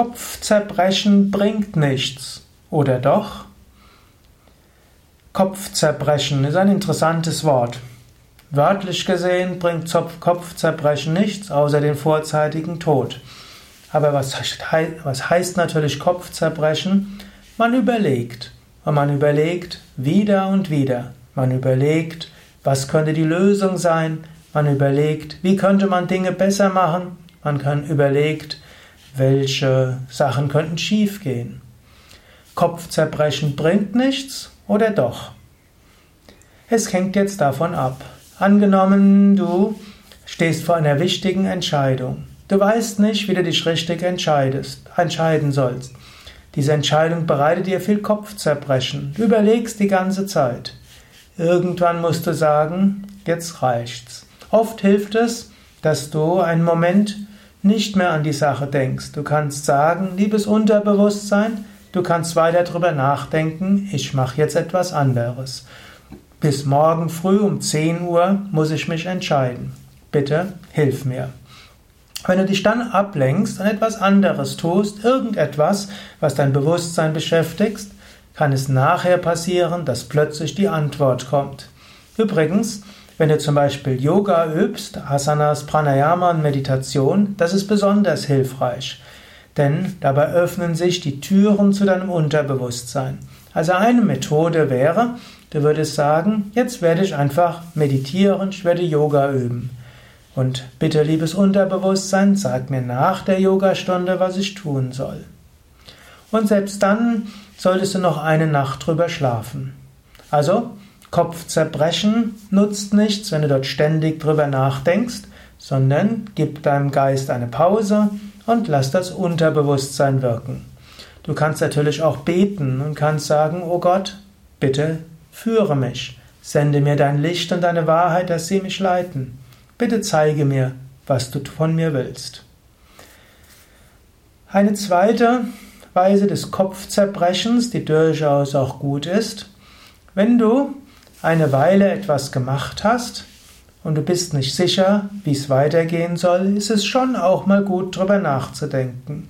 Kopfzerbrechen bringt nichts. Oder doch? Kopfzerbrechen ist ein interessantes Wort. Wörtlich gesehen bringt Kopfzerbrechen nichts, außer den vorzeitigen Tod. Aber was, was heißt natürlich Kopfzerbrechen? Man überlegt. Und man überlegt wieder und wieder. Man überlegt, was könnte die Lösung sein? Man überlegt, wie könnte man Dinge besser machen? Man kann überlegt, welche Sachen könnten schiefgehen. Kopfzerbrechen bringt nichts oder doch? Es hängt jetzt davon ab. Angenommen, du stehst vor einer wichtigen Entscheidung. Du weißt nicht, wie du dich richtig entscheidest, entscheiden sollst. Diese Entscheidung bereitet dir viel Kopfzerbrechen. Du überlegst die ganze Zeit. Irgendwann musst du sagen, jetzt reicht's. Oft hilft es, dass du einen Moment nicht mehr an die Sache denkst. Du kannst sagen, liebes Unterbewusstsein, du kannst weiter darüber nachdenken, ich mache jetzt etwas anderes. Bis morgen früh um 10 Uhr muss ich mich entscheiden. Bitte hilf mir. Wenn du dich dann ablenkst und etwas anderes tust, irgendetwas, was dein Bewusstsein beschäftigt, kann es nachher passieren, dass plötzlich die Antwort kommt. Übrigens, wenn du zum Beispiel Yoga übst, Asanas, Pranayama und Meditation, das ist besonders hilfreich. Denn dabei öffnen sich die Türen zu deinem Unterbewusstsein. Also eine Methode wäre, du würdest sagen, jetzt werde ich einfach meditieren, ich werde Yoga üben. Und bitte, liebes Unterbewusstsein, sag mir nach der Yogastunde, was ich tun soll. Und selbst dann solltest du noch eine Nacht drüber schlafen. Also, Kopfzerbrechen nutzt nichts, wenn du dort ständig drüber nachdenkst, sondern gib deinem Geist eine Pause und lass das Unterbewusstsein wirken. Du kannst natürlich auch beten und kannst sagen, oh Gott, bitte führe mich, sende mir dein Licht und deine Wahrheit, dass sie mich leiten. Bitte zeige mir, was du von mir willst. Eine zweite Weise des Kopfzerbrechens, die durchaus auch gut ist, wenn du eine Weile etwas gemacht hast und du bist nicht sicher, wie es weitergehen soll, ist es schon auch mal gut, darüber nachzudenken.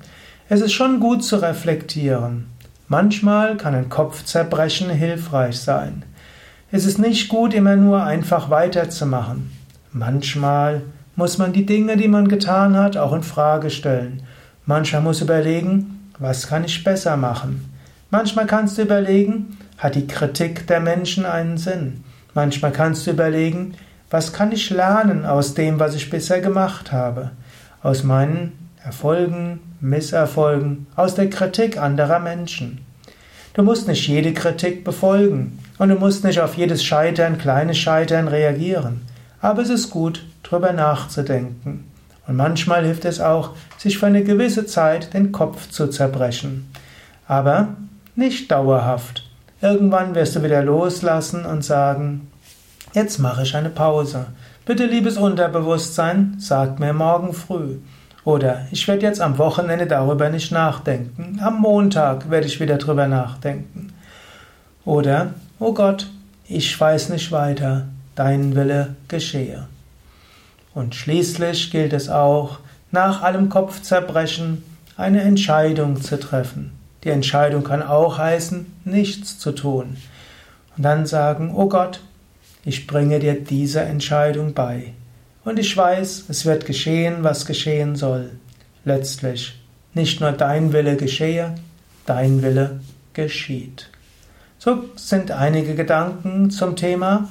Es ist schon gut zu reflektieren. Manchmal kann ein Kopfzerbrechen hilfreich sein. Es ist nicht gut, immer nur einfach weiterzumachen. Manchmal muss man die Dinge, die man getan hat, auch in Frage stellen. Manchmal muss überlegen, was kann ich besser machen? Manchmal kannst du überlegen, hat die Kritik der Menschen einen Sinn? Manchmal kannst du überlegen, was kann ich lernen aus dem, was ich bisher gemacht habe? Aus meinen Erfolgen, Misserfolgen, aus der Kritik anderer Menschen. Du musst nicht jede Kritik befolgen und du musst nicht auf jedes Scheitern, kleines Scheitern reagieren. Aber es ist gut, drüber nachzudenken. Und manchmal hilft es auch, sich für eine gewisse Zeit den Kopf zu zerbrechen. Aber nicht dauerhaft. Irgendwann wirst du wieder loslassen und sagen, jetzt mache ich eine Pause. Bitte, liebes Unterbewusstsein, sag mir morgen früh. Oder ich werde jetzt am Wochenende darüber nicht nachdenken. Am Montag werde ich wieder darüber nachdenken. Oder, oh Gott, ich weiß nicht weiter dein Wille geschehe. Und schließlich gilt es auch, nach allem Kopfzerbrechen eine Entscheidung zu treffen. Die Entscheidung kann auch heißen, nichts zu tun. Und dann sagen, oh Gott, ich bringe dir diese Entscheidung bei. Und ich weiß, es wird geschehen, was geschehen soll. Letztlich, nicht nur dein Wille geschehe, dein Wille geschieht. So sind einige Gedanken zum Thema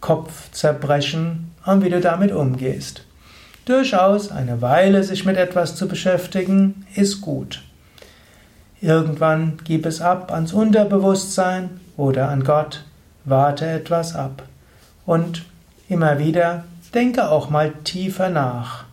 Kopfzerbrechen und wie du damit umgehst. Durchaus eine Weile sich mit etwas zu beschäftigen, ist gut. Irgendwann gib es ab ans Unterbewusstsein oder an Gott, warte etwas ab. Und immer wieder denke auch mal tiefer nach.